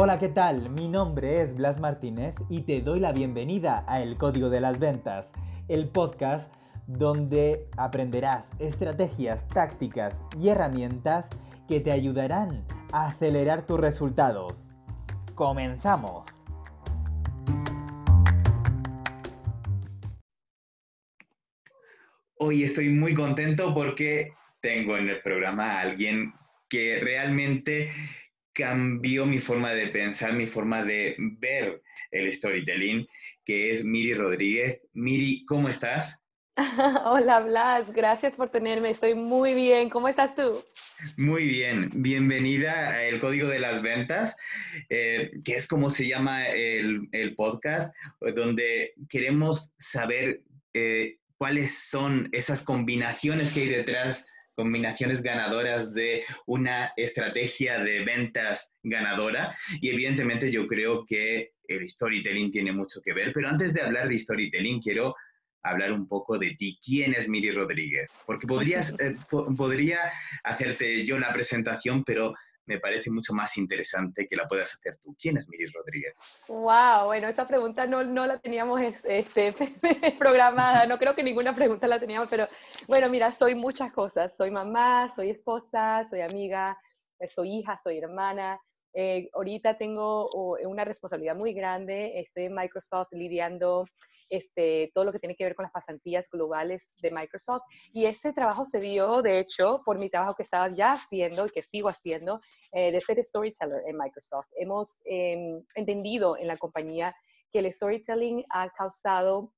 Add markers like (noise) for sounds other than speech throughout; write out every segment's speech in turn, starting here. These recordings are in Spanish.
Hola, ¿qué tal? Mi nombre es Blas Martínez y te doy la bienvenida a El Código de las Ventas, el podcast donde aprenderás estrategias, tácticas y herramientas que te ayudarán a acelerar tus resultados. ¡Comenzamos! Hoy estoy muy contento porque tengo en el programa a alguien que realmente cambió mi forma de pensar, mi forma de ver el storytelling, que es Miri Rodríguez. Miri, ¿cómo estás? (laughs) Hola Blas, gracias por tenerme, estoy muy bien. ¿Cómo estás tú? Muy bien, bienvenida a El Código de las Ventas, eh, que es como se llama el, podcast, donde queremos saber eh, cuáles son esas combinaciones que hay detrás combinaciones ganadoras de una estrategia de ventas ganadora. Y evidentemente yo creo que el storytelling tiene mucho que ver. Pero antes de hablar de storytelling, quiero hablar un poco de ti. ¿Quién es Miri Rodríguez? Porque podrías, (laughs) eh, podría hacerte yo la presentación, pero me parece mucho más interesante que la puedas hacer tú. ¿Quién es Miri Rodríguez? Wow, bueno, esa pregunta no, no la teníamos este, (laughs) programada, no creo que ninguna pregunta la teníamos, pero bueno, mira, soy muchas cosas. Soy mamá, soy esposa, soy amiga, soy hija, soy hermana, eh, ahorita tengo una responsabilidad muy grande, estoy en Microsoft lidiando este, todo lo que tiene que ver con las pasantías globales de Microsoft y ese trabajo se dio, de hecho, por mi trabajo que estaba ya haciendo y que sigo haciendo eh, de ser storyteller en Microsoft. Hemos em, entendido en la compañía que el storytelling ha causado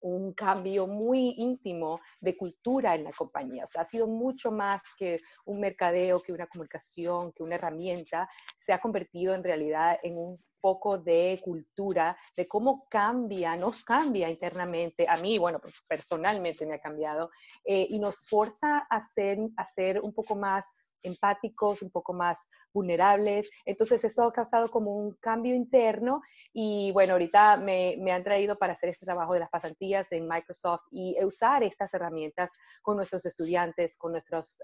un cambio muy íntimo de cultura en la compañía. O sea, ha sido mucho más que un mercadeo, que una comunicación, que una herramienta. Se ha convertido en realidad en un foco de cultura, de cómo cambia, nos cambia internamente. A mí, bueno, pues, personalmente me ha cambiado eh, y nos forza a ser, a ser un poco más empáticos, un poco más vulnerables. Entonces eso ha causado como un cambio interno y bueno, ahorita me, me, han traído para hacer este trabajo de las pasantías en Microsoft y usar estas herramientas con nuestros estudiantes, con nuestros,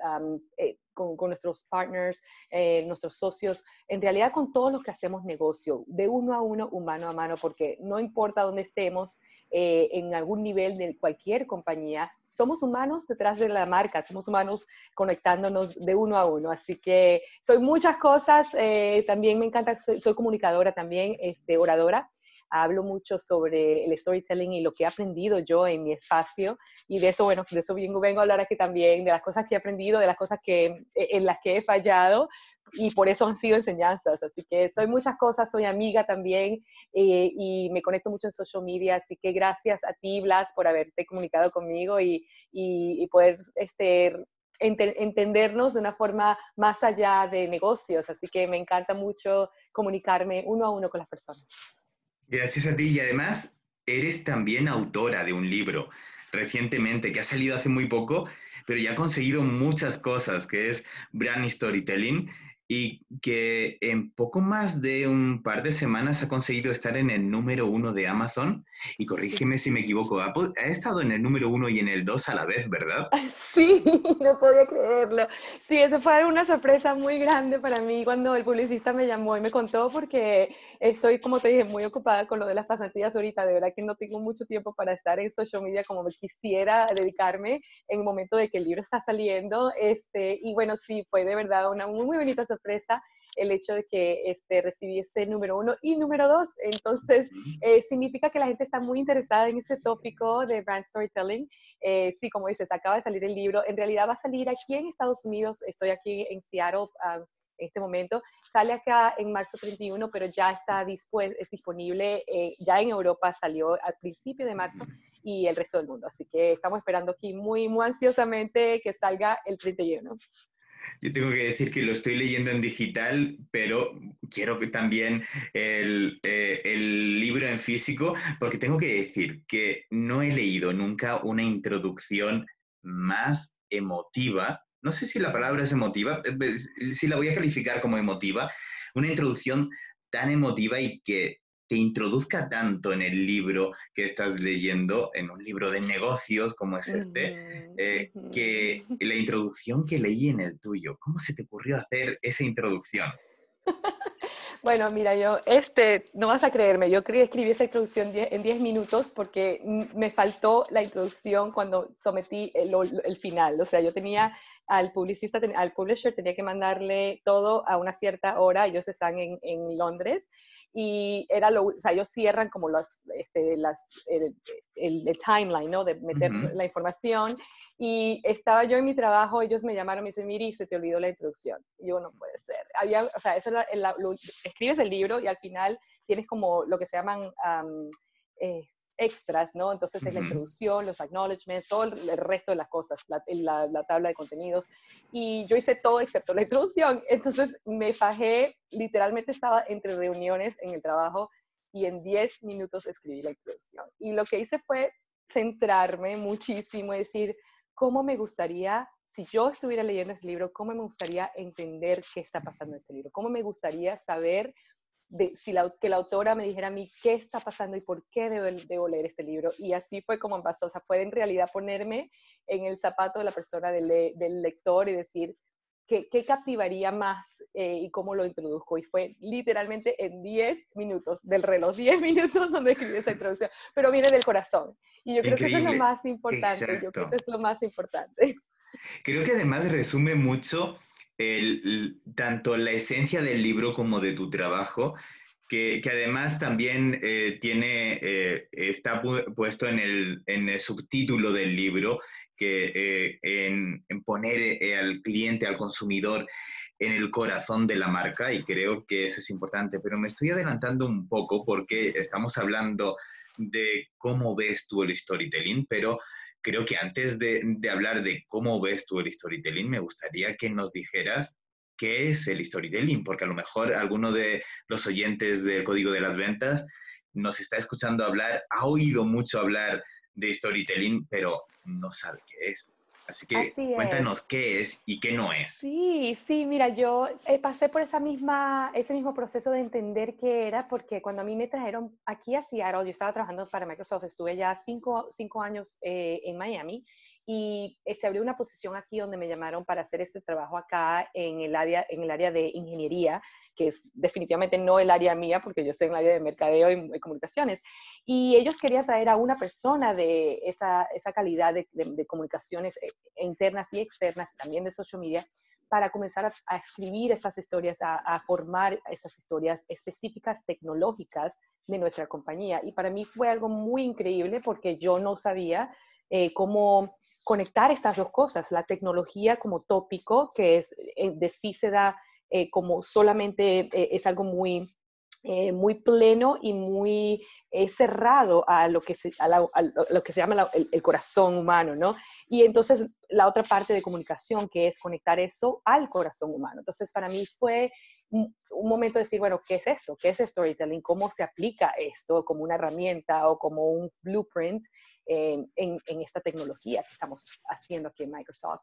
eh, con, nuestros partners, eh, nuestros socios, en realidad con todos los que hacemos negocio, de uno a uno, humano a mano, porque no importa dónde estemos, eh, en algún nivel de cualquier compañía, somos humanos detrás de la marca, somos humanos conectándonos de uno a uno. Así que soy muchas cosas, eh, también me encanta, soy, comunicadora también, este, oradora. Hablo mucho sobre el storytelling y lo que he aprendido yo en mi espacio y de eso, bueno, de eso vengo, vengo a hablar aquí también, de las cosas que he aprendido, de las cosas que, en las que he fallado, y por eso han sido enseñanzas. Así que soy muchas cosas, soy amiga también eh, y me conecto mucho en social media. Así que gracias a ti, Blas, por haberte comunicado conmigo y, y, poder este, entendernos de una forma más allá de negocios. Así que me encanta mucho comunicarme uno a uno con las personas. Gracias a ti. Y además eres también autora de un libro recientemente que ha salido hace muy poco, pero ya ha conseguido muchas cosas, que es Brand Storytelling y que en poco más de un par de semanas ha conseguido estar en el número uno de Amazon. Y corrígeme si me equivoco, ha, estado en el número uno y en el dos a la vez, ¿verdad? (laughs) Sí, (laughs) no podía creerlo. Sí, eso fue una sorpresa muy grande para mí cuando el publicista me llamó y me contó porque estoy, como te dije, muy ocupada con lo de las pasantías ahorita. De verdad que no tengo mucho tiempo para estar en social media como me quisiera dedicarme en el momento de que el libro está saliendo. Este, y bueno, sí, fue de verdad una muy, muy bonita sorpresa sorpresa el hecho de que este, recibiese número uno y número dos. Entonces, eh, significa que la gente está muy interesada en este tópico de brand storytelling. Eh, sí, como dices, acaba de salir el libro. En realidad va a salir aquí en Estados Unidos. Estoy aquí en Seattle. Ah, en este momento, sale acá en marzo 31, pero ya está es disponible, eh, ya en Europa salió al principio de marzo y el resto del mundo. Así que estamos esperando aquí muy, muy ansiosamente que salga el 31. Yo tengo que decir que lo estoy leyendo en digital, pero quiero que también el, eh, el, libro en físico, porque tengo que decir que no he leído nunca una introducción más emotiva. No sé si la palabra es emotiva, eh, si la voy a calificar como emotiva, una introducción tan emotiva y que te introduzca tanto en el libro que estás leyendo, en un libro de negocios como es este, eh, que (laughs) la introducción que leí en el tuyo. ¿Cómo se te ocurrió hacer esa introducción? (laughs) Bueno, mira, yo, este, no vas a creerme, yo escribí esa introducción en 10 minutos porque me faltó la introducción cuando sometí el, el, final. O sea, yo tenía al publicista, al publisher, tenía que mandarle todo a una cierta hora, ellos están en, en Londres, y era lo, o sea, ellos cierran como los, este, las, el, el, timeline, ¿no? De meter la información, y estaba yo en mi trabajo, ellos me llamaron me dicen, Miri, se te olvidó la introducción. Y yo, no puede ser. Había, o sea, eso escribes el libro y al final tienes como lo que se llaman eh, extras, ¿no? Entonces es la introducción, los acknowledgements, todo el, resto de las cosas, la, la, tabla de contenidos. Y yo hice todo excepto la introducción. Entonces me fajé, literalmente estaba entre reuniones en el trabajo y en 10 minutos escribí la introducción. Y lo que hice fue centrarme muchísimo y decir, cómo me gustaría, si yo estuviera leyendo este libro, cómo me gustaría entender qué está pasando en este libro, cómo me gustaría saber de, si la, que la autora me dijera a mí qué está pasando y por qué debo, leer este libro. Y así fue como pasó. O sea, fue en realidad ponerme en el zapato de la persona, del, del lector y decir, ¿Qué, ¿qué, captivaría más eh, y cómo lo introduzco? Y fue literalmente en 10 minutos del reloj, (laughs) 10 minutos donde escribí esa introducción, pero viene del corazón. Y yo creo que eso es lo más importante, yo creo que es lo más importante. Creo que además resume mucho el, tanto la esencia del libro como de tu trabajo, que, que además también eh, tiene, eh, está puesto en el, en el subtítulo del libro, que eh, en, poner eh, al cliente, al consumidor en el corazón de la marca y creo que eso es importante, pero me estoy adelantando un poco porque estamos hablando de cómo ves tú el storytelling, pero creo que antes de, hablar de cómo ves tú el storytelling, me gustaría que nos dijeras qué es el storytelling, porque a lo mejor alguno de los oyentes del Código de las Ventas nos está escuchando hablar, ha oído mucho hablar de storytelling, pero no sabe qué es. Así que cuéntanos qué es y qué no es. Sí, sí, mira, yo eh, pasé por esa misma, ese mismo proceso de entender qué era, porque cuando a mí me trajeron aquí a Seattle, yo estaba trabajando para Microsoft, estuve ya cinco, cinco años eh, en Miami y eh, se abrió una posición aquí donde me llamaron para hacer este trabajo acá en el área, en el área de ingeniería, que es definitivamente no el área mía, porque yo estoy en el área de mercadeo y, comunicaciones. Y ellos querían traer a una persona de esa, esa calidad de, de, comunicaciones eh, internas y externas, también de social media, para comenzar a, escribir estas historias, a, a, formar esas historias específicas tecnológicas de nuestra compañía. Y para mí fue algo muy increíble porque yo no sabía eh, cómo conectar estas dos cosas, la tecnología como tópico, que es eh, de sí se da eh, como solamente es algo muy, muy pleno y muy cerrado a lo que se, a lo que se llama el, corazón humano, ¿no? Y entonces la otra parte de comunicación, que es conectar eso al corazón humano. Entonces para mí fue un momento de decir, bueno, ¿qué es esto? ¿Qué es storytelling? ¿Cómo se aplica esto como una herramienta o como un blueprint en, en, esta tecnología que estamos haciendo aquí en Microsoft?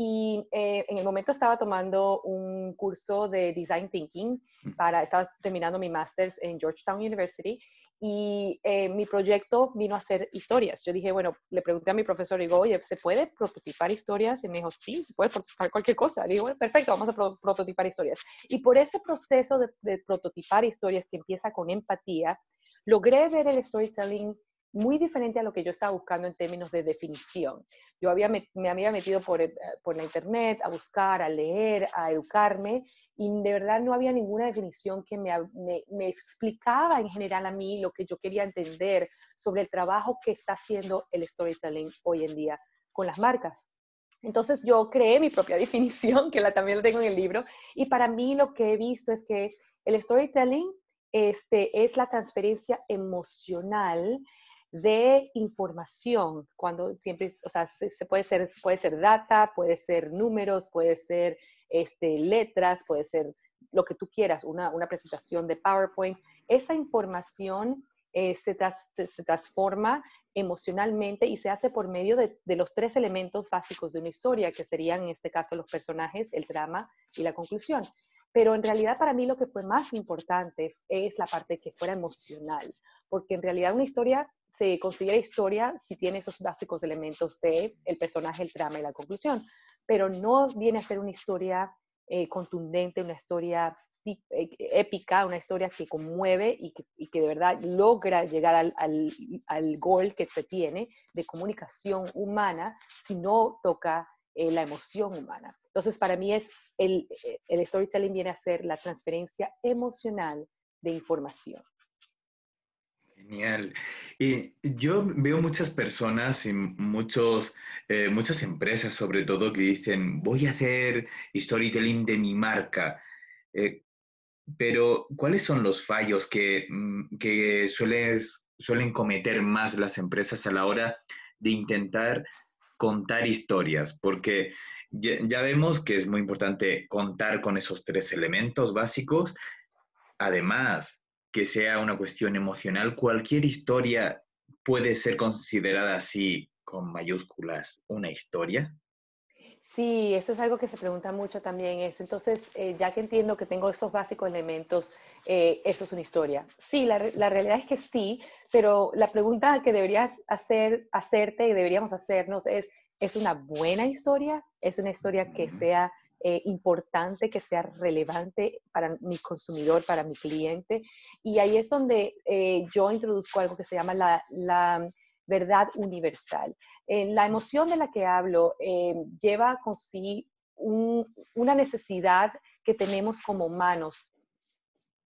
Y eh, en el momento estaba tomando un curso de Design Thinking mm. para, estaba terminando mi master's en Georgetown University y eh, mi proyecto vino a ser historias. Yo dije, bueno, le pregunté a mi profesor, digo, oye, ¿se puede prototipar historias? Y me dijo, sí, se puede prototipar cualquier cosa. Digo, bueno, perfecto, vamos a prototipar historias. Y por ese proceso de, de, prototipar historias que empieza con empatía, logré ver el storytelling muy diferente a lo que yo estaba buscando en términos de definición. Yo había, me, había metido por, eh, por, la internet a buscar, a leer, a educarme y de verdad no había ninguna definición que me, me, me, explicaba en general a mí lo que yo quería entender sobre el trabajo que está haciendo el storytelling hoy en día con las marcas. Entonces yo creé mi propia (laughs) definición, que la, también la tengo en el libro, y para mí lo que he visto es que el storytelling este, es la transferencia emocional de información, cuando siempre, o sea, se, puede, ser, puede ser data, puede ser números, puede ser este, letras, puede ser lo que tú quieras, una, una presentación de PowerPoint. Esa información eh, se, se, transforma emocionalmente y se hace por medio de, de, los tres elementos básicos de una historia, que serían en este caso los personajes, el drama y la conclusión. Pero en realidad para mí lo que fue más importante es la parte que fuera emocional, porque en realidad una historia se considera historia si tiene esos básicos elementos de el personaje, el trama y la conclusión, pero no viene a ser una historia eh, contundente, una historia eh, épica, una historia que conmueve y que, de verdad logra llegar al, al, gol que se tiene de comunicación humana si no toca eh, la emoción humana. Entonces, para mí es el, el storytelling viene a ser la transferencia emocional de información. Genial. Y yo veo muchas personas y muchos, eh, muchas empresas sobre todo que dicen, voy a hacer storytelling de mi marca. Eh, pero, ¿cuáles son los fallos que, mm, que suelen cometer más las empresas a la hora de intentar contar historias? Porque ya vemos que es muy importante contar con esos tres elementos básicos. Además, que sea una cuestión emocional, cualquier historia puede ser considerada así con mayúsculas una historia? Sí, eso es algo que se pregunta mucho también. Es, entonces, eh, ya que entiendo que tengo esos básicos elementos, eh, eso es una historia. Sí, la, la, realidad es que sí, pero la pregunta que deberías hacer, hacerte y deberíamos hacernos es, ¿es una buena historia? ¿Es una historia que sea eh, importante, que sea relevante para mi consumidor, para mi cliente. Y ahí es donde eh, yo introduzco algo que se llama la, verdad universal. Eh, la emoción de la que hablo lleva con sí una necesidad que tenemos como humanos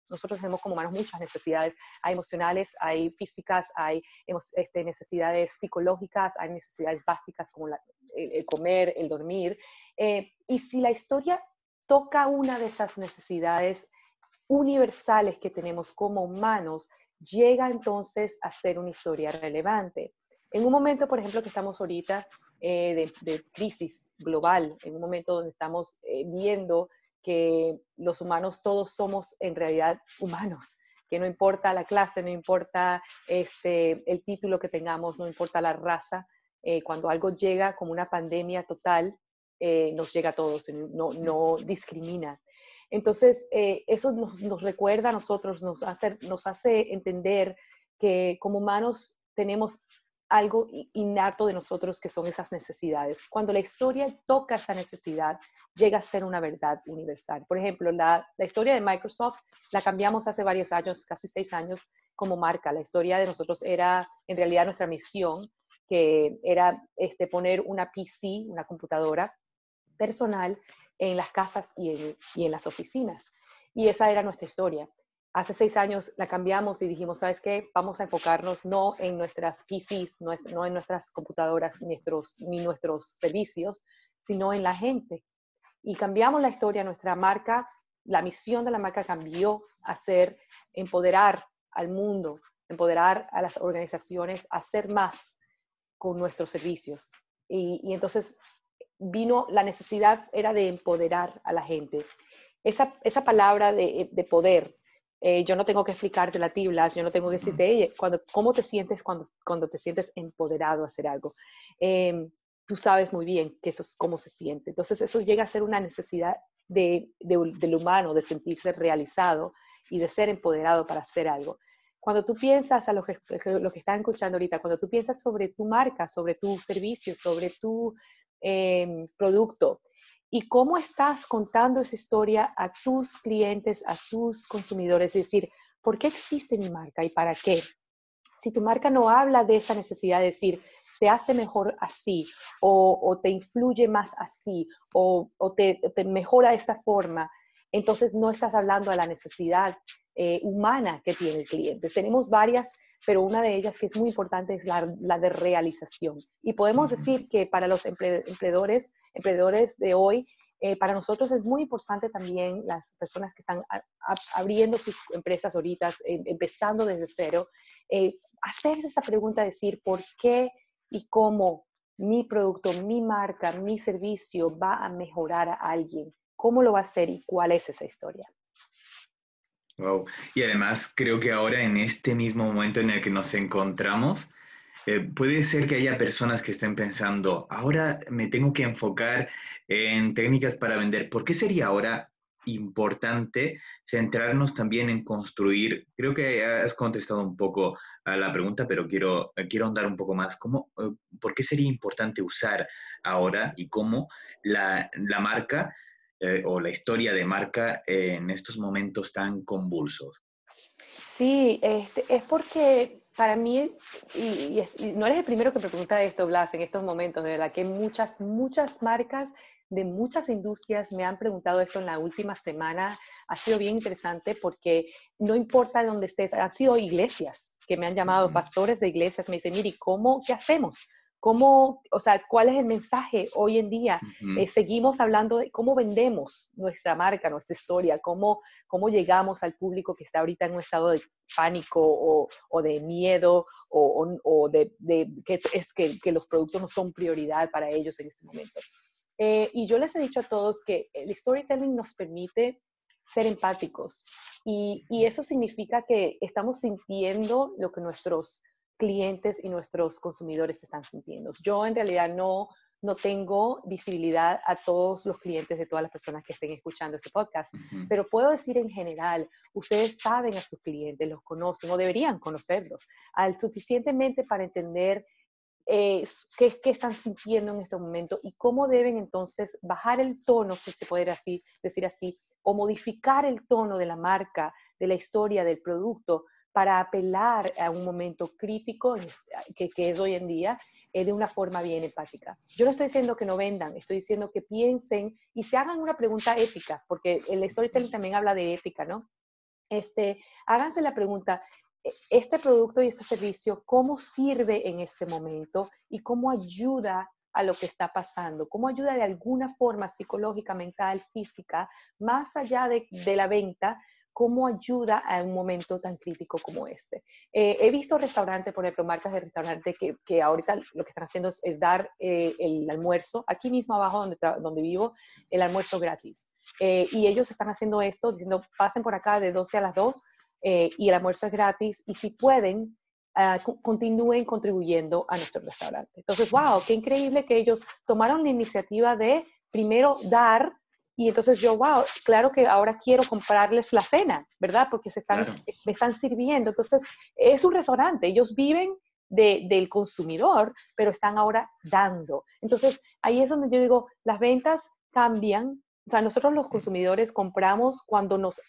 nosotros tenemos como humanos muchas necesidades. Hay emocionales, hay físicas, hay este, necesidades psicológicas, hay necesidades básicas como el, comer, el dormir. Eh, y si la historia toca una de esas necesidades universales que tenemos como humanos, llega entonces a ser una historia relevante. En un momento, por ejemplo, que estamos ahorita eh, de, crisis global, en un momento donde estamos eh, viendo que los humanos todos somos en realidad humanos, (laughs) que no importa la clase, no importa este, el título que tengamos, no importa la raza, eh, cuando algo llega como una pandemia total, eh, nos llega a todos, no, no discrimina. Entonces, eh, eso nos, nos, recuerda a nosotros, nos hace, nos hace entender que como humanos tenemos algo innato de nosotros que son esas necesidades. Cuando la historia toca esa necesidad, llega a ser una verdad universal. Por ejemplo, la, historia de Microsoft la cambiamos hace varios años, casi seis años, como marca. La historia de nosotros era en realidad nuestra misión, que era este, poner una PC, una computadora personal en las casas y en, y en las oficinas. Y esa era nuestra historia. Hace seis años la cambiamos y dijimos, ¿sabes qué? Vamos a enfocarnos no en nuestras PCs, no, en nuestras computadoras nuestros, ni nuestros servicios, sino en la gente. Y cambiamos la historia, nuestra marca, la misión de la marca cambió a ser empoderar al mundo, empoderar a las organizaciones a hacer más con nuestros servicios. Y, y entonces vino, la necesidad era de empoderar a la gente. Esa, esa palabra de, de poder, eh, yo no tengo que explicarte la tiblas, yo no tengo que decirte, cuando, ¿cómo te sientes cuando, cuando te sientes empoderado a hacer algo? Em, tú sabes muy bien que eso es cómo se siente. Entonces eso llega a ser una necesidad de, del humano, de sentirse realizado y de ser empoderado para hacer algo. Cuando tú piensas a los que, los que están escuchando ahorita, cuando tú piensas sobre tu marca, sobre tu servicio, sobre tu em, producto, y cómo estás contando esa historia a tus clientes, a tus consumidores. Es decir, ¿por qué existe mi marca y para qué? Si tu marca no habla de esa necesidad de decir, te hace mejor así, o, te influye más así, o, te, mejora de esta forma, entonces no estás hablando de la necesidad eh, humana que tiene el cliente. Tenemos varias, pero una de ellas que es muy importante es la, de realización. Y podemos decir que para los empleadores, emprendedores de hoy, eh, para nosotros es muy importante también las personas que están abriendo sus empresas ahorita, em, empezando desde cero, eh, hacerse esa pregunta, decir por qué y cómo mi producto, mi marca, mi servicio va a mejorar a alguien, cómo lo va a hacer y cuál es esa historia. Wow. Y además creo que ahora en este mismo momento en el que nos encontramos, eh, puede ser que haya personas que estén pensando, ahora me tengo que enfocar en técnicas para vender. ¿Por qué sería ahora importante centrarnos también en construir? Creo que has contestado un poco a la pregunta, pero quiero, quiero un poco más. ¿Cómo, eh, ¿Por qué sería importante usar ahora y cómo la, la marca eh, o la historia de marca en estos momentos tan convulsos? Sí, este, es porque para mí, y, no eres el primero que me pregunta esto, Blas, en estos momentos, de verdad que muchas, muchas marcas de muchas industrias me han preguntado esto en la última semana. Ha sido bien interesante porque no importa dónde estés, han sido iglesias que me han llamado, pastores de iglesias, me dicen, mire, ¿cómo, qué hacemos? ¿Cómo, o sea, cuál es el mensaje hoy en día? Eh, seguimos hablando de cómo vendemos nuestra marca, nuestra historia, cómo, cómo llegamos al público que está ahorita en un estado de pánico o, o de miedo o, o de, de, que es que, que los productos no son prioridad para ellos en este momento. Eh, y yo les he dicho a todos que el storytelling nos permite ser empáticos y, y, eso significa que estamos sintiendo lo que nuestros clientes y nuestros consumidores están sintiendo. Yo en realidad no, no tengo visibilidad a todos los clientes de todas las personas que estén escuchando este podcast, pero puedo decir en general, ustedes saben a sus clientes, los conocen o deberían conocerlos al suficientemente para entender eh, qué, qué, están sintiendo en este momento y cómo deben entonces bajar el tono, si se puede así, decir así, o modificar el tono de la marca, de la historia, del producto, para apelar a un momento crítico que, que es hoy en día eh, de una forma bien empática. Yo no estoy diciendo que no vendan, estoy diciendo que piensen y se hagan una pregunta ética, porque el storytelling también habla de ética, ¿no? Este, háganse la pregunta, este producto y este servicio, cómo sirve en este momento y cómo ayuda a lo que está pasando, cómo ayuda de alguna forma psicológica, mental, física, más allá de, la venta, cómo ayuda a un momento tan crítico como este. Eh, he visto restaurantes, por ejemplo, marcas de restaurantes que, que ahorita lo que están haciendo es, dar eh, el almuerzo, aquí mismo abajo donde, donde vivo, el almuerzo gratis. Eh, y ellos están haciendo esto, diciendo, pasen por acá de 12 a las 2, eh, y el almuerzo es gratis y si pueden, continúen contribuyendo a nuestro restaurante. Entonces, wow, qué increíble que ellos tomaron la iniciativa de primero dar y entonces yo, wow, claro que ahora quiero comprarles la cena, ¿verdad? Porque se están, me están sirviendo. Entonces, es un restaurante, ellos viven de, del consumidor, pero están ahora dando. Entonces, ahí es donde yo digo, las ventas cambian o sea, nosotros los consumidores compramos cuando nos,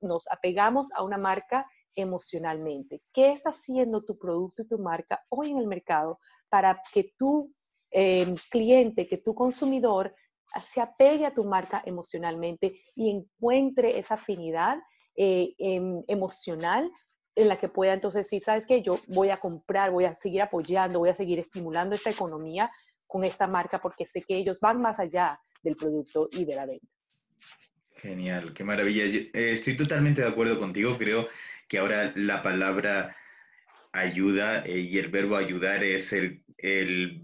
nos, apegamos a una marca emocionalmente. ¿Qué está haciendo tu producto y tu marca hoy en el mercado para que tu em, cliente, que tu consumidor se apegue a tu marca emocionalmente y encuentre esa afinidad eh, em, emocional en la que pueda entonces decir, sabes qué, yo voy a comprar, voy a seguir apoyando, voy a seguir estimulando esta economía con esta marca porque sé que ellos van más allá del producto y de la venta. Genial, qué maravilla. Eh, estoy totalmente de acuerdo contigo. Creo que ahora la palabra ayuda eh, y el verbo ayudar es el,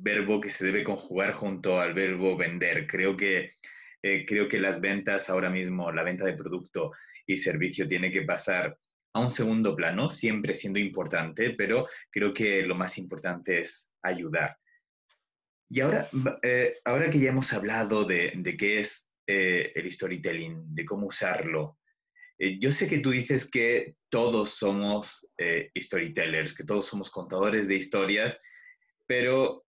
verbo que se debe conjugar junto al verbo vender. Creo que, eh, creo que las ventas ahora mismo, la venta de producto y servicio tiene que pasar a un segundo plano, siempre siendo importante, pero creo que lo más importante es ayudar. Y ahora, eh, ahora que ya hemos hablado de, qué es eh, el storytelling, de cómo usarlo, eh, yo sé que tú dices que todos somos storytellers, que todos somos contadores de historias, pero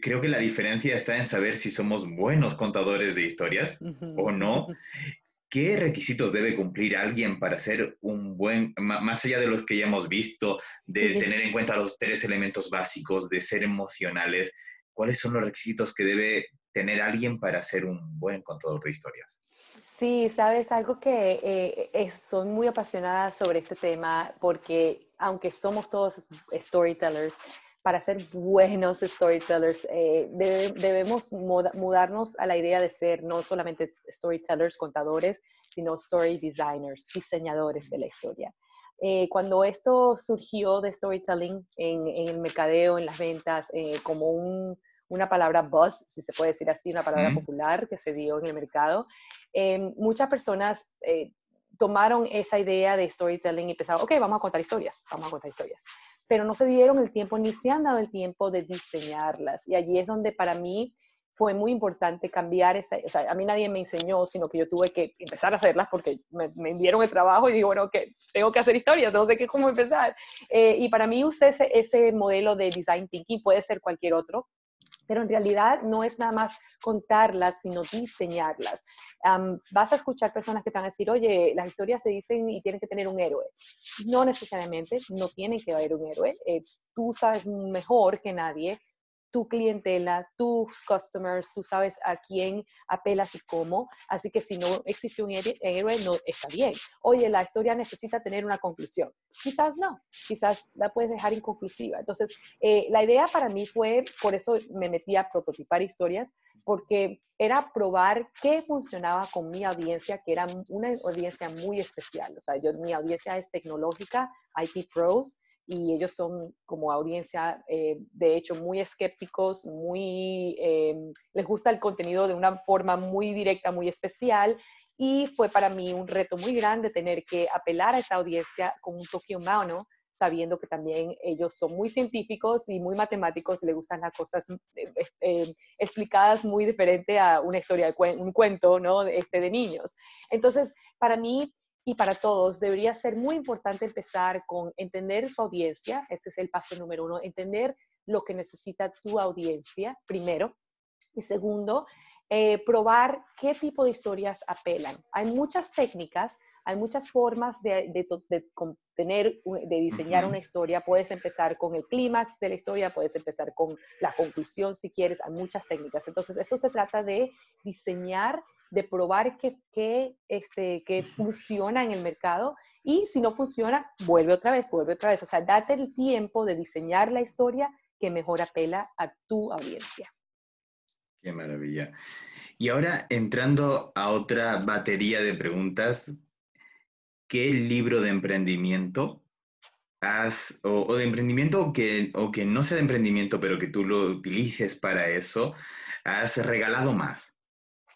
creo que la diferencia está en saber si somos buenos contadores de historias o no. (laughs) ¿Qué requisitos debe cumplir alguien para ser un buen, más allá de los que ya hemos visto, de tener en cuenta los tres elementos básicos, de ser emocionales, cuáles son los requisitos que debe tener alguien para ser un buen contador de historias. Sí, sabes, algo que eh, soy muy apasionada sobre este tema porque aunque somos todos storytellers, para ser buenos storytellers eh, debemos mudarnos a la idea de ser no solamente storytellers, contadores, sino story designers, diseñadores de la historia. Eh, cuando esto surgió de storytelling en, el mercadeo, en las ventas, eh, como una palabra buzz, si se puede decir así, una palabra popular que se dio en el mercado, em, muchas personas eh, tomaron esa idea de storytelling y pensaron, ok, vamos a contar historias, vamos a contar historias. Pero no se dieron el tiempo, ni se han dado el tiempo de diseñarlas. Y allí es donde para mí fue muy importante cambiar esa, o sea, a mí nadie me enseñó, sino que yo tuve que empezar a hacerlas porque me, me dieron el trabajo y digo, bueno, que tengo que hacer historias, no sé qué, cómo empezar. Eh, y para mí usé ese, ese, modelo de design thinking, puede ser cualquier otro, pero en realidad no es nada más contarlas, sino diseñarlas. Vas a escuchar personas que te van a decir, oye, las historias se dicen y tienen que tener un héroe. No necesariamente, no tienen que haber un héroe. Eh, tú sabes mejor que nadie tu clientela, tus customers, tú sabes a quién apelas y cómo. Así que si no existe un héroe, no está bien. Oye, la historia necesita tener una conclusión. Quizás no, quizás la puedes dejar inconclusiva. Entonces, eh, la idea para mí fue, por eso me metí a prototipar historias, porque era probar qué funcionaba con mi audiencia, que era una audiencia muy especial. O sea, yo, mi audiencia es tecnológica, IT pros, y ellos son como audiencia, eh, de hecho, muy escépticos, muy, eh, les gusta el contenido de una forma muy directa, muy especial, y fue para mí un reto muy grande tener que apelar a esa audiencia con un toque humano, sabiendo que también ellos son muy científicos y muy matemáticos y les gustan las cosas eh, explicadas muy diferente a una historia, un cuento, ¿no? Este, de niños. Entonces, para mí, y para todos debería ser muy importante empezar con entender su audiencia, ese es el paso número uno, entender lo que necesita tu audiencia, primero, y segundo, eh, probar qué tipo de historias apelan. Hay muchas técnicas, hay muchas formas de, de, de diseñar una historia. Puedes empezar con el clímax de la historia, puedes empezar con la conclusión si quieres, hay muchas técnicas. Entonces, eso se trata de diseñar de probar que, este, que funciona en el mercado y si no funciona, vuelve otra vez, vuelve otra vez. O sea, date el tiempo de diseñar la historia que mejor apela a tu audiencia. Qué maravilla. Y ahora entrando a otra batería de preguntas, ¿qué libro de emprendimiento has, o, de emprendimiento que, o que no sea de emprendimiento, pero que tú lo utilices para eso, has regalado más?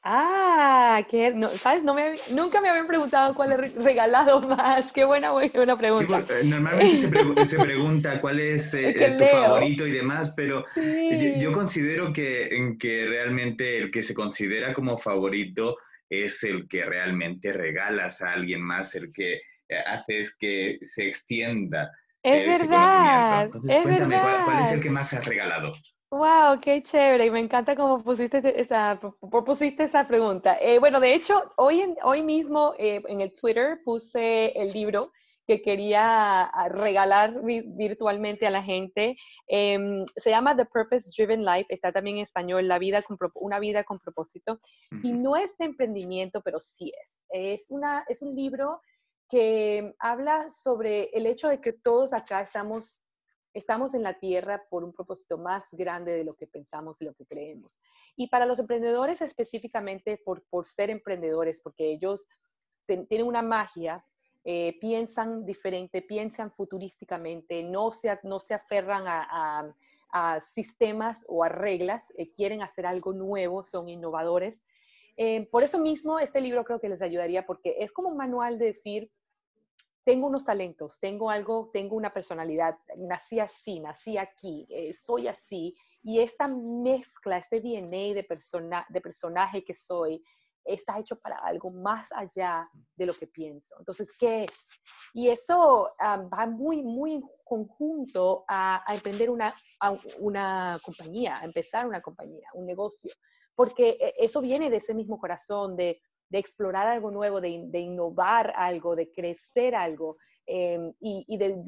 Ah, que no, ¿sabes? No me, nunca me habían preguntado cuál es regalado (laughs) más. Qué buena, buena pregunta. Eh, normalmente se, (laughs) pregunta cuál es, eh, tu favorito y demás, pero yo, considero que, que realmente el que se considera como favorito es el que realmente regalas a alguien más, el que eh, haces que se extienda. Es verdad. Entonces, cuéntame, ¿cuál, es el que más se ha regalado? Wow, qué chévere. Y me encanta cómo pusiste esa, propusiste esa pregunta. Eh, bueno, de hecho, hoy, en, hoy mismo eh, en el Twitter puse el libro que quería ah, regalar virtualmente a la gente. Em, se llama The Purpose Driven Life, está también en español, la vida con, Una vida con propósito. Y no es de emprendimiento, pero sí es. Es, una, es un libro que habla sobre el hecho de que todos acá estamos Estamos en la tierra por un propósito más grande de lo que pensamos y lo que creemos. Y para los emprendedores específicamente, por, por ser emprendedores, porque ellos tienen una magia, eh, piensan diferente, piensan futurísticamente, no se, no se aferran a, a, sistemas o a reglas, eh, quieren hacer algo nuevo, son innovadores. Eh, por eso mismo este libro creo que les ayudaría porque es como un manual de decir, tengo unos talentos, tengo algo, tengo una personalidad, nací así, nací aquí, eh, soy así, y esta mezcla, este DNA de, persona, de personaje que soy, está hecho para algo más allá de lo que pienso. Entonces, ¿qué es? Y eso va muy, muy en conjunto a, emprender una, una compañía, a empezar una compañía, un negocio, porque eh, eso viene de ese mismo corazón de de explorar algo nuevo, de, innovar algo, de crecer algo em, y, de,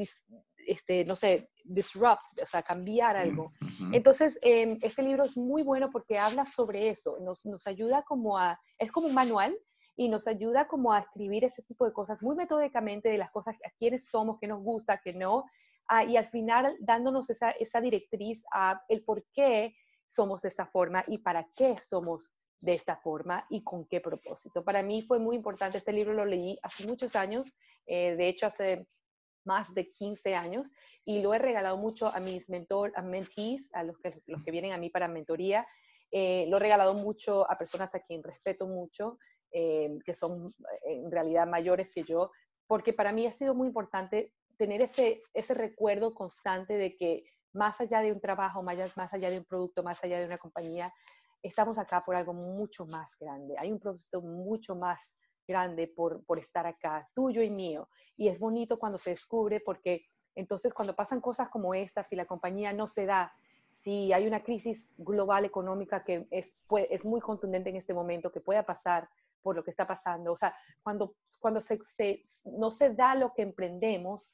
este, no sé, disrupt, o sea, cambiar algo. Entonces, em, este libro es muy bueno porque habla sobre eso, nos, nos ayuda como a, es como un manual y nos ayuda como a escribir ese tipo de cosas muy metódicamente de las cosas, a quiénes somos, qué nos gusta, qué no, ah, y al final dándonos esa, esa directriz a el por qué somos de esta forma y para qué somos de esta forma y con qué propósito. Para mí fue muy importante, este libro lo leí hace muchos años, eh, de hecho hace más de 15 años, y lo he regalado mucho a mis mentor, a mentees, a los que, los que vienen a mí para mentoría. Eh, lo he regalado mucho a personas a quien respeto mucho, eh, que son en realidad mayores que yo, porque para mí ha sido muy importante tener ese, ese recuerdo constante de que más allá de un trabajo, más, más allá de un producto, más allá de una compañía, estamos acá por algo mucho más grande. Hay un propósito mucho más grande por, por estar acá, tuyo y mío. Y es bonito cuando se descubre porque entonces cuando pasan cosas como estas y la compañía no se da, si hay una crisis global económica que es, es muy contundente en este momento, que pueda pasar por lo que está pasando. O sea, cuando, cuando se, no se da lo que emprendemos,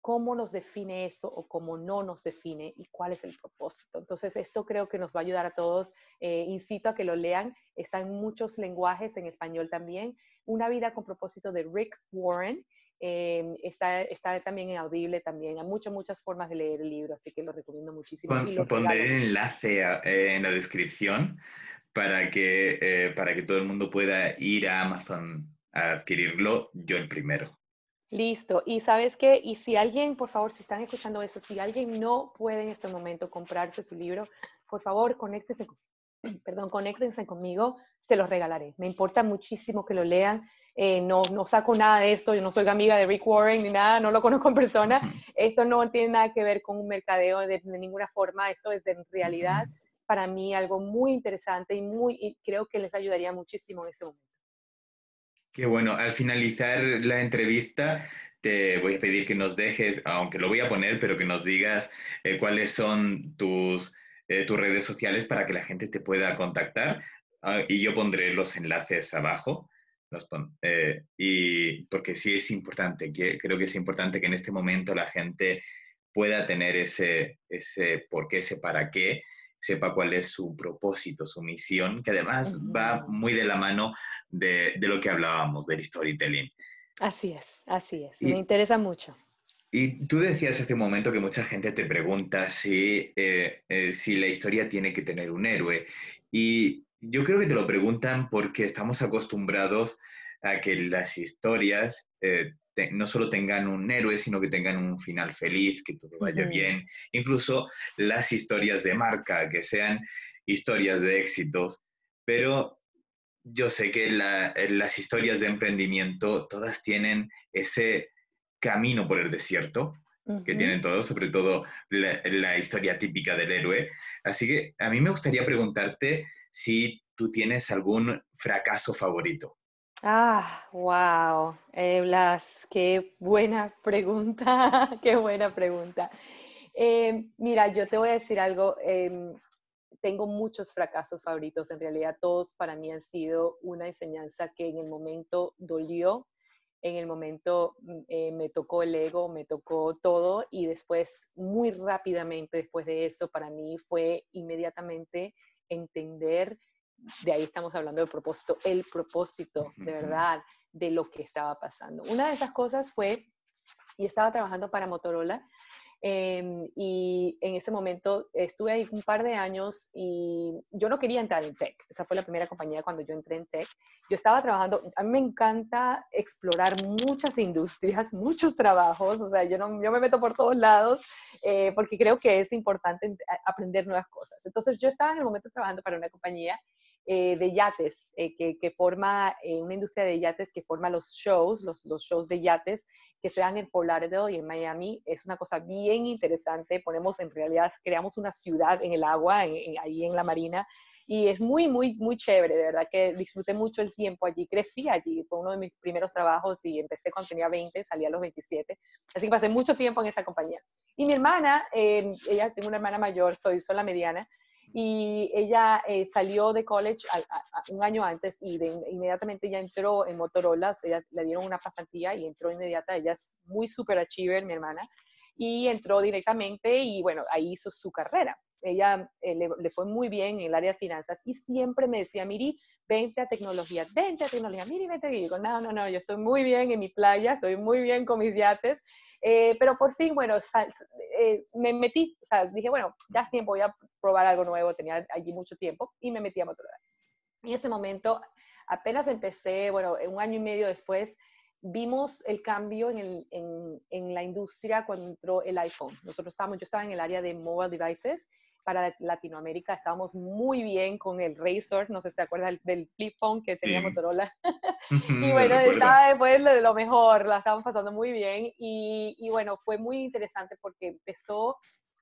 cómo nos define eso o cómo no nos define y cuál es el propósito. Entonces, esto creo que nos va a ayudar a todos. Eh, incito a que lo lean. Está en muchos lenguajes, en español también. Una vida con propósito de Rick Warren. Eh, está, está también Audible también. Hay muchas, muchas formas de leer el libro, así que lo recomiendo muchísimo. pondré el enlace eh, en la descripción para que, eh, para que todo el mundo pueda ir a Amazon a adquirirlo, yo el primero. Listo. Y sabes qué, y si alguien, por favor, si están escuchando eso, si alguien no puede en este momento comprarse su libro, por favor, conéctense, (clears throat) perdón, conéctense conmigo, se los regalaré. Me importa muchísimo que lo lean. Eh, no, no saco nada de esto, yo no soy amiga de Rick Warren ni nada, no lo conozco en persona. Esto no tiene nada que ver con un mercadeo de, de ninguna forma, esto es de realidad para mí algo muy interesante y, muy, creo que les ayudaría muchísimo en este momento. Qué bueno, al finalizar la entrevista te voy a pedir que nos dejes, aunque lo voy a poner, pero que nos digas eh, cuáles son tus, eh, tus redes sociales para que la gente te pueda contactar ah, y yo pondré los enlaces abajo. Los eh, y porque sí es importante, que, creo que es importante que en este momento la gente pueda tener ese, ese por qué, ese para qué, sepa cuál es su propósito, su misión, que además va muy de la mano de, lo que hablábamos del storytelling. Así es, así es. Me interesa mucho. Y tú decías hace un momento que mucha gente te pregunta si, eh, eh, si la historia tiene que tener un héroe. Y yo creo que te lo preguntan porque estamos acostumbrados a que las historias eh, no solo tengan un héroe, sino que tengan un final feliz, que todo vaya bien. Incluso las historias de marca, que sean historias de éxitos. Pero yo sé que las historias de emprendimiento todas tienen ese camino por el desierto, que tienen todos, sobre todo la, la, historia típica del héroe. Así que a mí me gustaría preguntarte si tú tienes algún fracaso favorito. Ah, wow, eh, Blas, qué buena pregunta, (laughs) qué buena pregunta. Eh, mira, yo te voy a decir algo, em, tengo muchos fracasos favoritos, en realidad todos para mí han sido una enseñanza que en el momento dolió, en el momento mm, eh, me tocó el ego, me tocó todo y después, muy rápidamente después de eso, para mí fue inmediatamente entender de ahí estamos hablando del propósito, el propósito de verdad de lo que estaba pasando. Una de esas cosas fue, yo estaba trabajando para Motorola em, y en ese momento estuve ahí un par de años y yo no quería entrar en tech. Esa fue la primera compañía cuando yo entré en tech. Yo estaba trabajando, a mí me encanta explorar muchas industrias, (laughs) muchos trabajos, o sea, yo, no, yo me meto por todos lados eh, porque creo que es importante aprender nuevas cosas. Entonces yo estaba en el momento trabajando para una compañía eh, de yates, eh, que, forma eh, una industria de yates que forma los shows, los, los, shows de yates que se dan en Fort Lauderdale y en Miami. Es una cosa bien interesante. Ponemos, en realidad, creamos una ciudad en el agua, ahí en la marina. Y es muy, muy, muy chévere, de verdad que disfruté mucho el tiempo allí, crecí allí, fue uno de mis primeros trabajos y empecé cuando tenía 20, salí a los 27, así que pasé mucho tiempo en esa compañía. Y mi hermana, ella, tengo una hermana mayor, soy, soy la mediana, y ella eh, salió de college un año antes y inmediatamente ya entró en Motorola, ella, le dieron una pasantía y entró inmediata, ella es muy super achiever, mi hermana, y entró directamente y bueno, ahí hizo su carrera. Ella eh, le, fue muy bien en el área de finanzas y siempre me decía, Miri, vente a tecnología, vente a tecnología, Miri, vente. Y digo, no, no, no, yo estoy muy bien en mi playa, estoy muy bien con mis yates eh, pero por fin, bueno, eh, me metí, o sea, dije, bueno, ya es tiempo, voy a probar algo nuevo, tenía allí mucho tiempo y me metí a Motorola. En ese momento, apenas empecé, bueno, un año y medio después, vimos el cambio en, el, en, en, la industria cuando entró el iPhone. Nosotros estábamos, yo estaba en el área de mobile devices para Latinoamérica estábamos muy bien con el Razor, no sé si se acuerdan del, flip phone que tenía Motorola. (laughs) y bueno, estaba después de lo mejor, la estábamos pasando muy bien y, y bueno, fue muy interesante porque empezó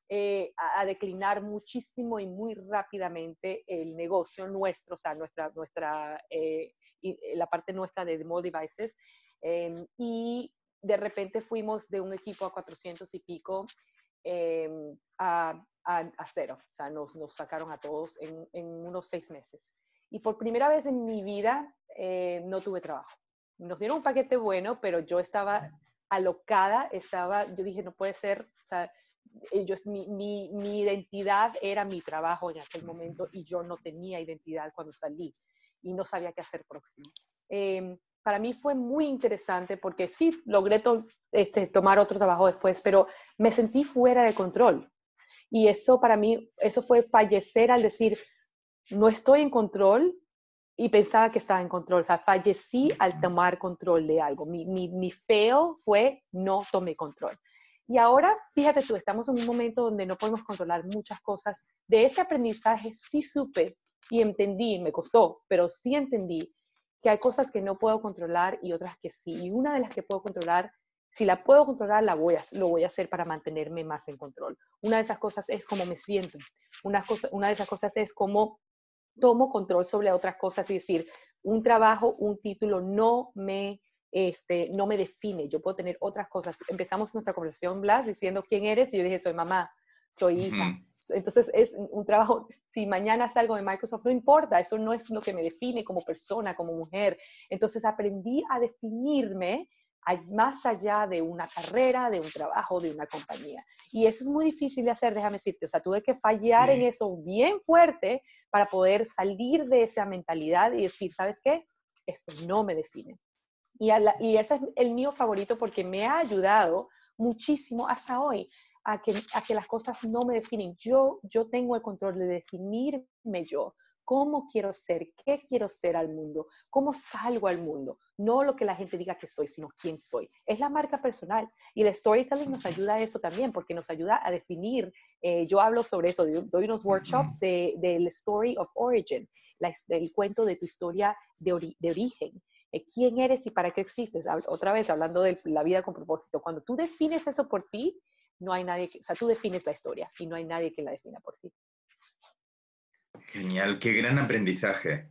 eh, a, declinar muchísimo y muy rápidamente el negocio nuestro, o sea, nuestra, nuestra, eh, eh, la parte nuestra de mobile devices. Em, y de repente fuimos de un equipo a 400 y pico em, a a, cero. O sea, nos, nos sacaron a todos en, en, unos seis meses. Y por primera vez en mi vida eh, no tuve trabajo. Nos dieron un paquete bueno, pero yo estaba alocada, estaba, yo dije, no puede ser, o sea, ellos, mi, mi, mi, identidad era mi trabajo en aquel momento y yo no tenía identidad cuando salí y no sabía qué hacer próximo. Em, para mí fue muy interesante porque sí, logré este, tomar otro trabajo después, pero me sentí fuera de control. Y eso para mí, eso fue fallecer al decir, no estoy en control y pensaba que estaba en control. O sea, fallecí al tomar control de algo. Mi, mi, mi feo fue no tomé control. Y ahora, fíjate tú, estamos en un momento donde no podemos controlar muchas cosas. De ese aprendizaje sí supe y entendí, me costó, pero sí entendí que hay cosas que no puedo controlar y otras que sí. Y una de las que puedo controlar, si la puedo controlar, la voy a, lo voy a hacer para mantenerme más en control. Una de esas cosas es cómo me siento. Una, cosa, una de esas cosas es cómo tomo control sobre otras cosas y decir, un trabajo, un título no me este, no me define, yo puedo tener otras cosas. Empezamos nuestra conversación, Blas, diciendo quién eres y yo dije, soy mamá, soy hija. Entonces es un trabajo, si mañana salgo de Microsoft, no importa, eso no es lo que me define como persona, como mujer. Entonces aprendí a definirme más allá de una carrera, de un trabajo, de una compañía. Y eso es muy difícil de hacer, déjame decirte. O sea, tuve que fallar en eso bien fuerte para poder salir de esa mentalidad y decir, ¿sabes qué? Esto no me define. Y, y ese es el mío favorito porque me ha ayudado muchísimo hasta hoy a que, a que las cosas no me definen. Yo, yo tengo el control de definirme yo, cómo quiero ser, qué quiero ser al mundo, cómo salgo al mundo, no lo que la gente diga que soy, sino quién soy. Es la marca personal y el storytelling nos ayuda a eso también, porque nos ayuda a definir, eh, yo hablo sobre eso, doy unos workshops del de, story of origin, la, el cuento de tu historia de, de origen. Eh, quién eres y para qué existes. Otra vez, hablando de la vida con propósito, cuando tú defines eso por ti, no hay nadie que, o sea, tú defines la historia y no hay nadie que la defina por ti. Genial, qué gran aprendizaje.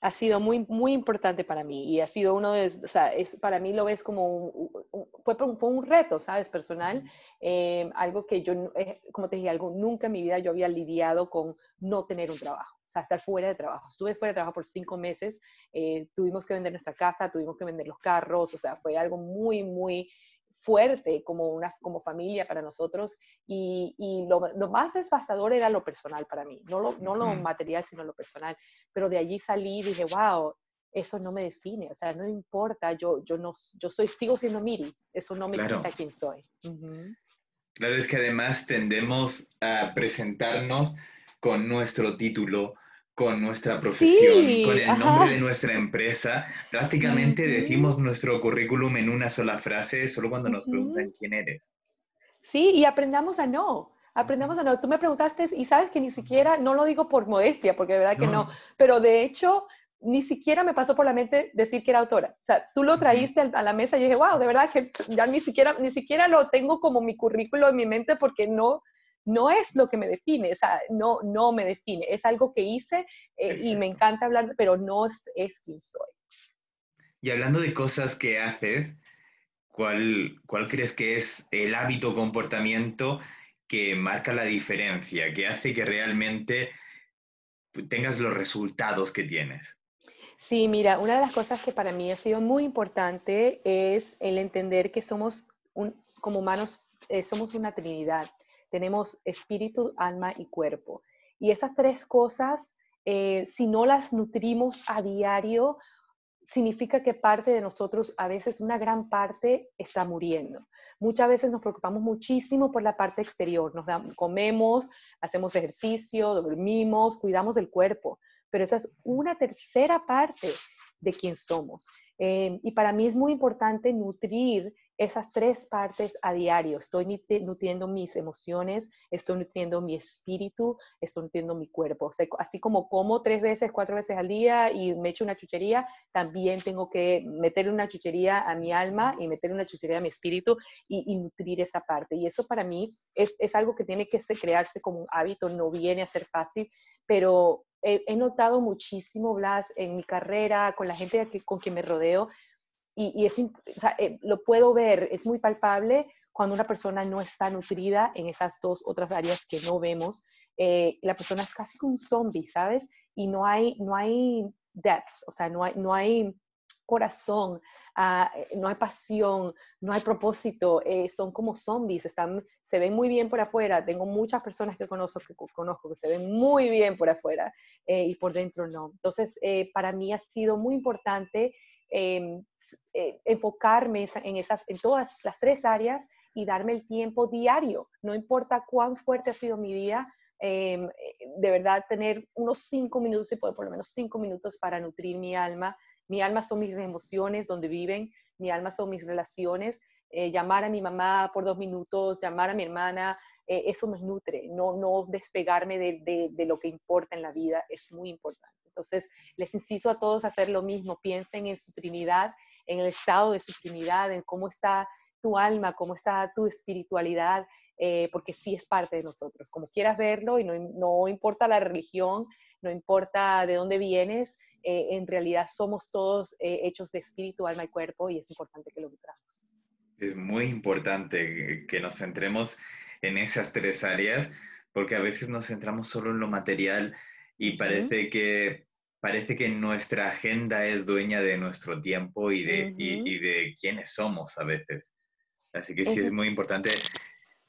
Ha sido muy, muy importante para mí y ha sido uno de, o sea, es, para mí lo ves como, un, fue, fue, un reto, ¿sabes? Personal, eh, algo que yo, eh, como te dije, algo, nunca en mi vida yo había lidiado con no tener un trabajo o sea, estar fuera de trabajo. Estuve fuera de trabajo por cinco meses, eh, tuvimos que vender nuestra casa, tuvimos que vender los carros, o sea, fue algo muy, muy fuerte como, una, como familia para nosotros y, y lo, lo, más devastador era lo personal para mí, no lo, no lo material, sino lo personal. Pero de allí salí y dije, wow, eso no me define, o sea, no importa, yo, yo, no, yo soy, sigo siendo Miri, eso no me quita quién soy. Claro, es que además tendemos a presentarnos con nuestro título, con nuestra profesión, con el nombre de nuestra empresa. Prácticamente decimos nuestro currículum en una sola frase, solo cuando nos preguntan quién eres. Sí, y aprendamos a no. Aprendamos a no. Tú me preguntaste y sabes que ni siquiera, no lo digo por modestia, porque de verdad que no, pero de hecho ni siquiera me pasó por la mente decir que era autora. O sea, tú lo traíste a la mesa y dije, wow, de verdad que ya ni siquiera, ni siquiera lo tengo como mi currículo en mi mente porque no, no es lo que me define, o sea, no, no me define, es algo que hice eh, y me encanta hablar, pero no es, es quien soy. Y hablando de cosas que haces, ¿cuál, ¿cuál crees que es el hábito comportamiento que marca la diferencia, que hace que realmente tengas los resultados que tienes? Sí, mira, una de las cosas que para mí ha sido muy importante es el entender que somos, como humanos, eh, somos una trinidad tenemos espíritu, alma y cuerpo. Y esas tres cosas, eh, si no las nutrimos a diario, significa que parte de nosotros, a veces una gran parte, está muriendo. Muchas veces nos preocupamos muchísimo por la parte exterior. Comemos, hacemos ejercicio, dormimos, cuidamos del cuerpo, pero esa es una tercera parte de quién somos. Eh, y para mí es muy importante nutrir esas tres partes a diario. Estoy nutriendo mis emociones, estoy nutriendo mi espíritu, estoy nutriendo mi cuerpo. así como como tres veces, cuatro veces al día y me echo una chuchería, también tengo que meter una chuchería a mi alma y meter una chuchería a mi espíritu y, nutrir esa parte. Y eso para mí es, algo que tiene que crearse como un hábito, no viene a ser fácil, pero he, notado muchísimo, Blas, en mi carrera, con la gente con quien me rodeo, y, es, o sea, eh, lo puedo ver, es muy palpable cuando una persona no está nutrida en esas dos otras áreas que no vemos, eh, la persona es casi un zombie, ¿sabes? Y no hay, no hay depth, o sea, no hay, no hay corazón, eh, no hay pasión, no hay propósito, eh, son como zombies, están, se ven muy bien por afuera. Tengo muchas personas que conozco que, conozco que se ven muy bien por afuera y por dentro no. Entonces, para mí ha sido muy importante em, enfocarme en, esas, en todas las tres áreas y darme el tiempo diario. No importa cuán fuerte ha sido mi día, em, de verdad tener unos cinco minutos, si puedo por lo menos cinco minutos para nutrir mi alma. Mi alma son mis emociones, donde viven, mi alma son mis relaciones. Eh, llamar a mi mamá por dos minutos, llamar a mi hermana, eh, eso me nutre, no, no despegarme de, de, lo que importa en la vida es muy importante. Entonces, les insisto a todos a hacer lo mismo, piensen en su Trinidad, en el estado de su Trinidad, en cómo está tu alma, cómo está tu espiritualidad, eh, porque sí es parte de nosotros, como quieras verlo y no, no importa la religión, no importa de dónde vienes, eh, en realidad somos todos eh, hechos de espíritu, alma y cuerpo y es importante que lo vibramos. Es muy importante que nos centremos en esas tres áreas porque a veces nos centramos solo en lo material y parece que parece que nuestra agenda es dueña de nuestro tiempo y de, y de quiénes somos a veces. Así que sí es muy importante,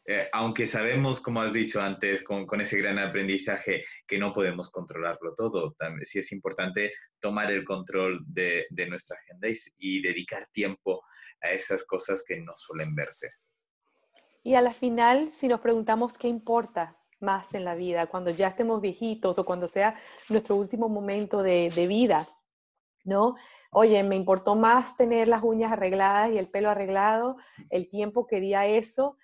eh, aunque sabemos, como has dicho antes, con, con, ese gran aprendizaje, que no podemos controlarlo todo, también, sí es importante tomar el control de, de nuestra agenda y, y, dedicar tiempo a esas cosas que no suelen verse. Y a la final, si nos preguntamos qué importa más en la vida, cuando ya estemos viejitos o cuando sea nuestro último momento de, de vida, ¿no? Oye, me importó más tener las uñas arregladas y el pelo arreglado, el tiempo que di a eso,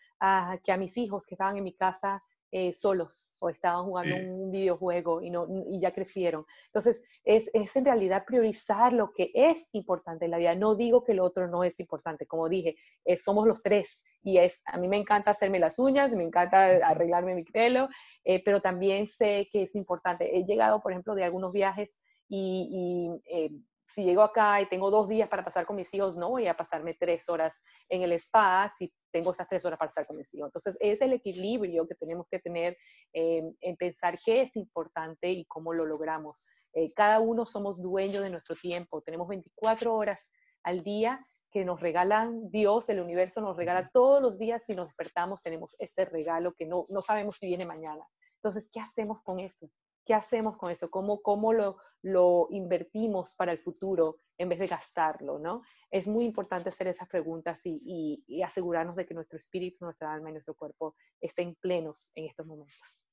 que a mis hijos que estaban en mi casa eh, solos o estaban jugando un videojuego y, no, y ya crecieron. Entonces, es, es, en realidad priorizar lo que es importante en la vida. No digo que lo otro no es importante, como dije, eh, somos los tres y es, a mí me encanta hacerme las uñas, me encanta arreglarme mi pelo, eh, pero también sé que es importante. He llegado, por ejemplo, de algunos viajes y, eh, si llego acá y tengo dos días para pasar con mis hijos, no voy a pasarme tres horas en el spa si tengo esas tres horas para estar con mis hijos. Entonces, es el equilibrio que tenemos que tener eh, en pensar qué es importante y cómo lo logramos. Eh, cada uno somos dueños de nuestro tiempo. Tenemos 24 horas al día que nos regalan Dios, el universo nos regala todos los días. Si nos despertamos, tenemos ese regalo que no, no sabemos si viene mañana. Entonces, ¿qué hacemos con eso? ¿Qué hacemos con eso? ¿Cómo, cómo lo, lo, invertimos para el futuro en vez de gastarlo? ¿no? Es muy importante hacer esas preguntas y, y, asegurarnos de que nuestro espíritu, nuestra alma y nuestro cuerpo estén plenos en estos momentos.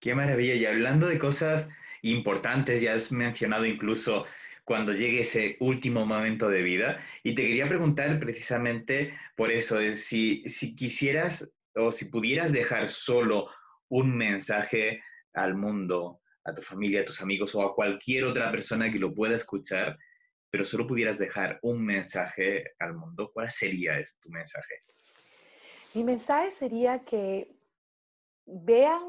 Qué maravilla. Y hablando de cosas importantes, ya has mencionado incluso cuando llegue ese último momento de vida. Y te quería preguntar precisamente por eso, si, si quisieras o si pudieras dejar solo un mensaje al mundo a tu familia, a tus amigos o a cualquier otra persona que lo pueda escuchar, pero solo pudieras dejar un mensaje al mundo, ¿cuál sería ese, tu mensaje? Mi mensaje sería que vean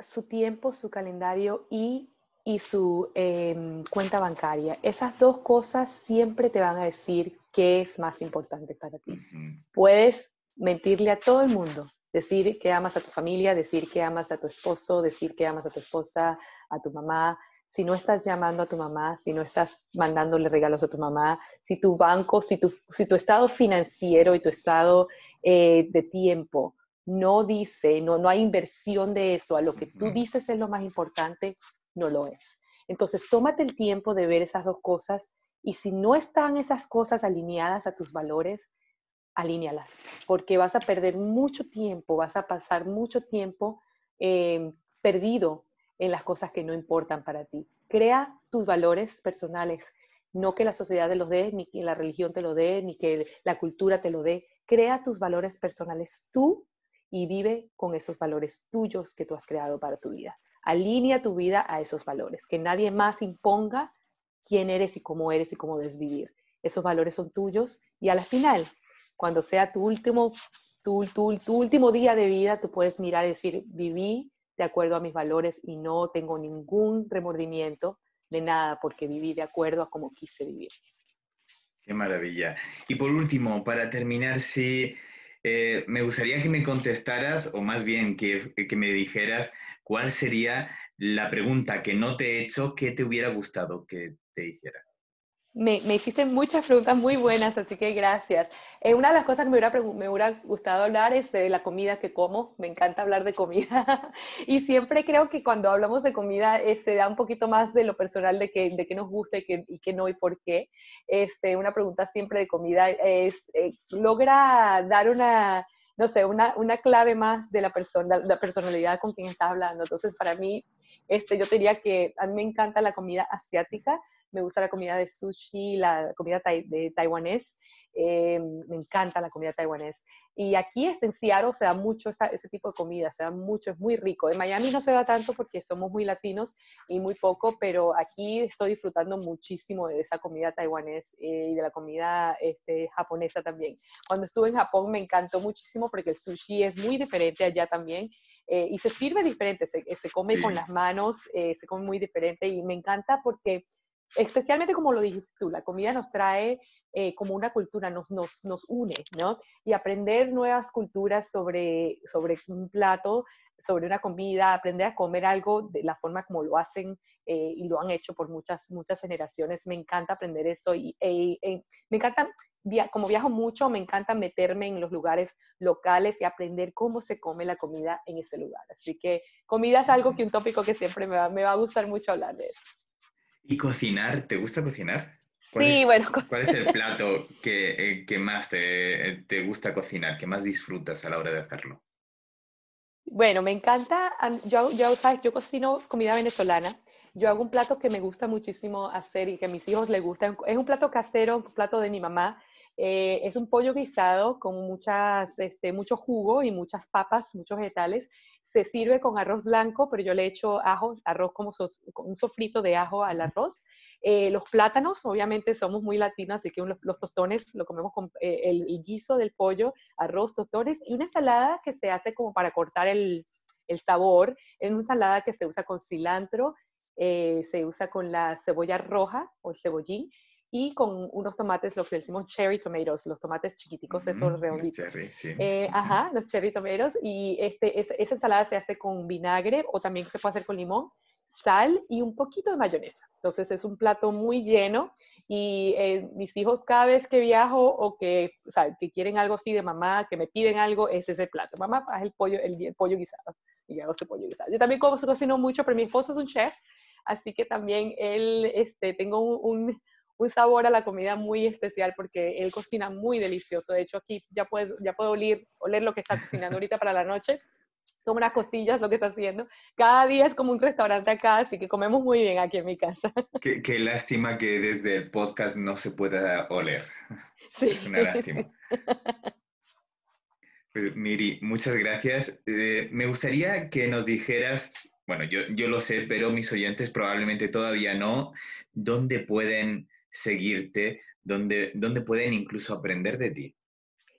su tiempo, su calendario y, y su em, cuenta bancaria. Esas dos cosas siempre te van a decir qué es más importante para ti. Puedes mentirle a todo el mundo, decir que amas a tu familia, decir que amas a tu esposo, decir que amas a tu esposa, a tu mamá. Si no estás llamando a tu mamá, si no estás mandándole regalos a tu mamá, si tu banco, si tu, si tu estado financiero y tu estado eh, de tiempo no dice, no, no hay inversión de eso, a lo que tú dices es lo más importante, no lo es. Entonces, tómate el tiempo de ver esas dos cosas y si no están esas cosas alineadas a tus valores, alínealas, porque vas a perder mucho tiempo, vas a pasar mucho tiempo eh, perdido en las cosas que no importan para ti. Crea tus valores personales, no que la sociedad te los dé, ni que la religión te lo dé, ni que la cultura te lo dé. Crea tus valores personales tú y vive con esos valores tuyos que tú has creado para tu vida. Alinea tu vida a esos valores, que nadie más imponga quién eres y cómo eres y cómo debes vivir. Esos valores son tuyos y a la final cuando sea tu último, tu, último día de vida, tú puedes mirar y decir, viví de acuerdo a mis valores y no tengo ningún remordimiento de nada porque viví de acuerdo a como quise vivir. Qué maravilla. Y por último, para terminar, si eh, me gustaría que me contestaras, o más bien que, que me dijeras, cuál sería la pregunta que no te he hecho que te hubiera gustado que te hiciera. Me, me, hiciste muchas preguntas muy buenas, así que gracias. Eh, una de las cosas que me hubiera, me hubiera gustado hablar es de la comida que como. Me encanta hablar de comida. (laughs) y siempre creo que cuando hablamos de comida eh, se da un poquito más de lo personal, de qué de que nos gusta y qué y que no y por qué. Este, una pregunta siempre de comida es, eh, logra dar una, no sé, una, una clave más de la, persona, la personalidad con quien estás hablando. Entonces, para mí, este, yo diría que a mí me encanta la comida asiática, me gusta la comida de sushi, la comida de taiwanés, eh, me encanta la comida taiwanés. Y aquí en Seattle se da mucho ese tipo de comida, se da mucho, es muy rico. En Miami no se da tanto porque somos muy latinos y muy poco, pero aquí estoy disfrutando muchísimo de esa comida taiwanés eh, y de la comida este, japonesa también. Cuando estuve en Japón me encantó muchísimo porque el sushi es muy diferente allá también eh, y se sirve diferente, se, se come con las manos, se come muy diferente y me encanta porque especialmente como lo dijiste tú, la comida nos trae eh, como una cultura, nos, nos, nos une, ¿no? Y aprender nuevas culturas sobre, sobre un plato, sobre una comida, aprender a comer algo de la forma como lo hacen eh, y lo han hecho por muchas, muchas generaciones. Me encanta aprender eso y e, e, me encanta, como viajo mucho, me encanta meterme en los lugares locales y aprender cómo se come la comida en ese lugar. Así que comida es algo que un tópico que siempre me va, me va a gustar mucho hablar de eso. ¿Y cocinar? ¿Te gusta cocinar? Sí, bueno. ¿Cuál es el plato que, eh, que más te, te, gusta cocinar, que más disfrutas a la hora de hacerlo? Bueno, me encanta, yo, yo, ¿sabes? yo cocino comida venezolana. Yo hago un plato que me gusta muchísimo hacer y que a mis hijos les gusta. Es un plato casero, un plato de mi mamá. Eh, es un pollo guisado con muchas, este, mucho jugo y muchas papas, muchos vegetales. Se sirve con arroz blanco, pero yo le echo ajo, arroz como un sofrito de ajo al arroz. Eh, los plátanos, obviamente somos muy latinos, así que los, tostones lo comemos con eh, el, guiso del pollo, arroz, tostones y una ensalada que se hace como para cortar el, el sabor. Es una ensalada que se usa con cilantro, se usa con la cebolla roja o el cebollín y con unos tomates, lo que decimos cherry tomatoes, los tomates chiquiticos, esos redonditos. Cherry, sí. Eh, ajá, los cherry tomatoes. Y este, esa ensalada se hace con vinagre o también se puede hacer con limón, sal y un poquito de mayonesa. Entonces es un plato muy lleno y eh, mis hijos cada vez que viajo o que, o sea, que quieren algo así de mamá, que me piden algo, es ese plato. Mamá, haz el pollo, el, pollo guisado. Y yo hago ese pollo guisado. Yo también como cocino mucho, pero mi esposo es un chef, así que también él, este, tengo un un sabor a la comida muy especial porque él cocina muy delicioso. De hecho, aquí ya, puedes, ya puedo oler, oler lo que está cocinando (laughs) ahorita para la noche. Son unas costillas lo que está haciendo. Cada día es como un restaurante acá, así que comemos muy bien aquí en mi casa. (laughs) Qué, lástima que desde el podcast no se pueda oler. Sí, es una lástima. (laughs) Pues Miri, muchas gracias. Eh, me gustaría que nos dijeras, bueno, yo, yo lo sé, pero mis oyentes probablemente todavía no, dónde pueden seguirte, donde, donde pueden incluso aprender de ti.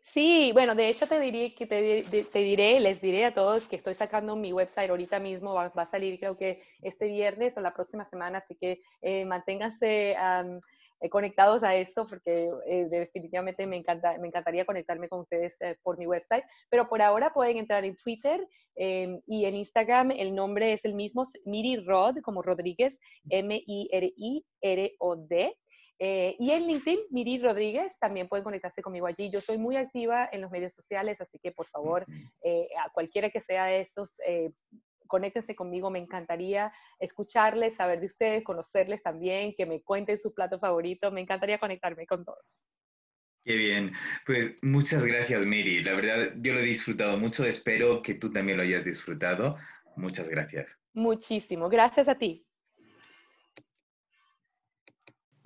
Sí, bueno, de hecho te diré, que te, te, diré, les diré a todos que estoy sacando mi website ahorita mismo, va, a salir creo que este viernes o la próxima semana, así que eh, manténganse eh, conectados a esto porque eh, definitivamente me, encanta, me encantaría conectarme con ustedes por mi website, pero por ahora pueden entrar en Twitter em, y en Instagram, el nombre es el mismo, Miri Rod, como Rodríguez, M-I-R-I-R-O-D. Eh, y en LinkedIn, Miri Rodríguez, también pueden conectarse conmigo allí. Yo soy muy activa en los medios sociales, así que por favor, eh, a cualquiera que sea de esos, eh, conéctense conmigo. Me encantaría escucharles, saber de ustedes, conocerles también, que me cuenten su plato favorito. Me encantaría conectarme con todos. Qué bien. Pues muchas gracias, Miri. La verdad, yo lo he disfrutado mucho. Espero que tú también lo hayas disfrutado. Muchas gracias. Muchísimo. Gracias a ti.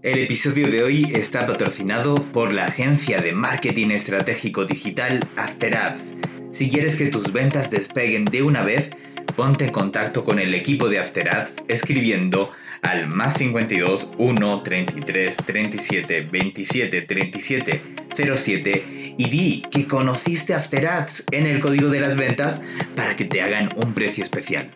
El episodio de hoy está patrocinado por la agencia de marketing estratégico digital After Ads. Si quieres que tus ventas despeguen de una vez, ponte en contacto con el equipo de After Ads escribiendo al más 52 1 33 37 27 37 07 y di que conociste After Ads en el código de las ventas para que te hagan un precio especial.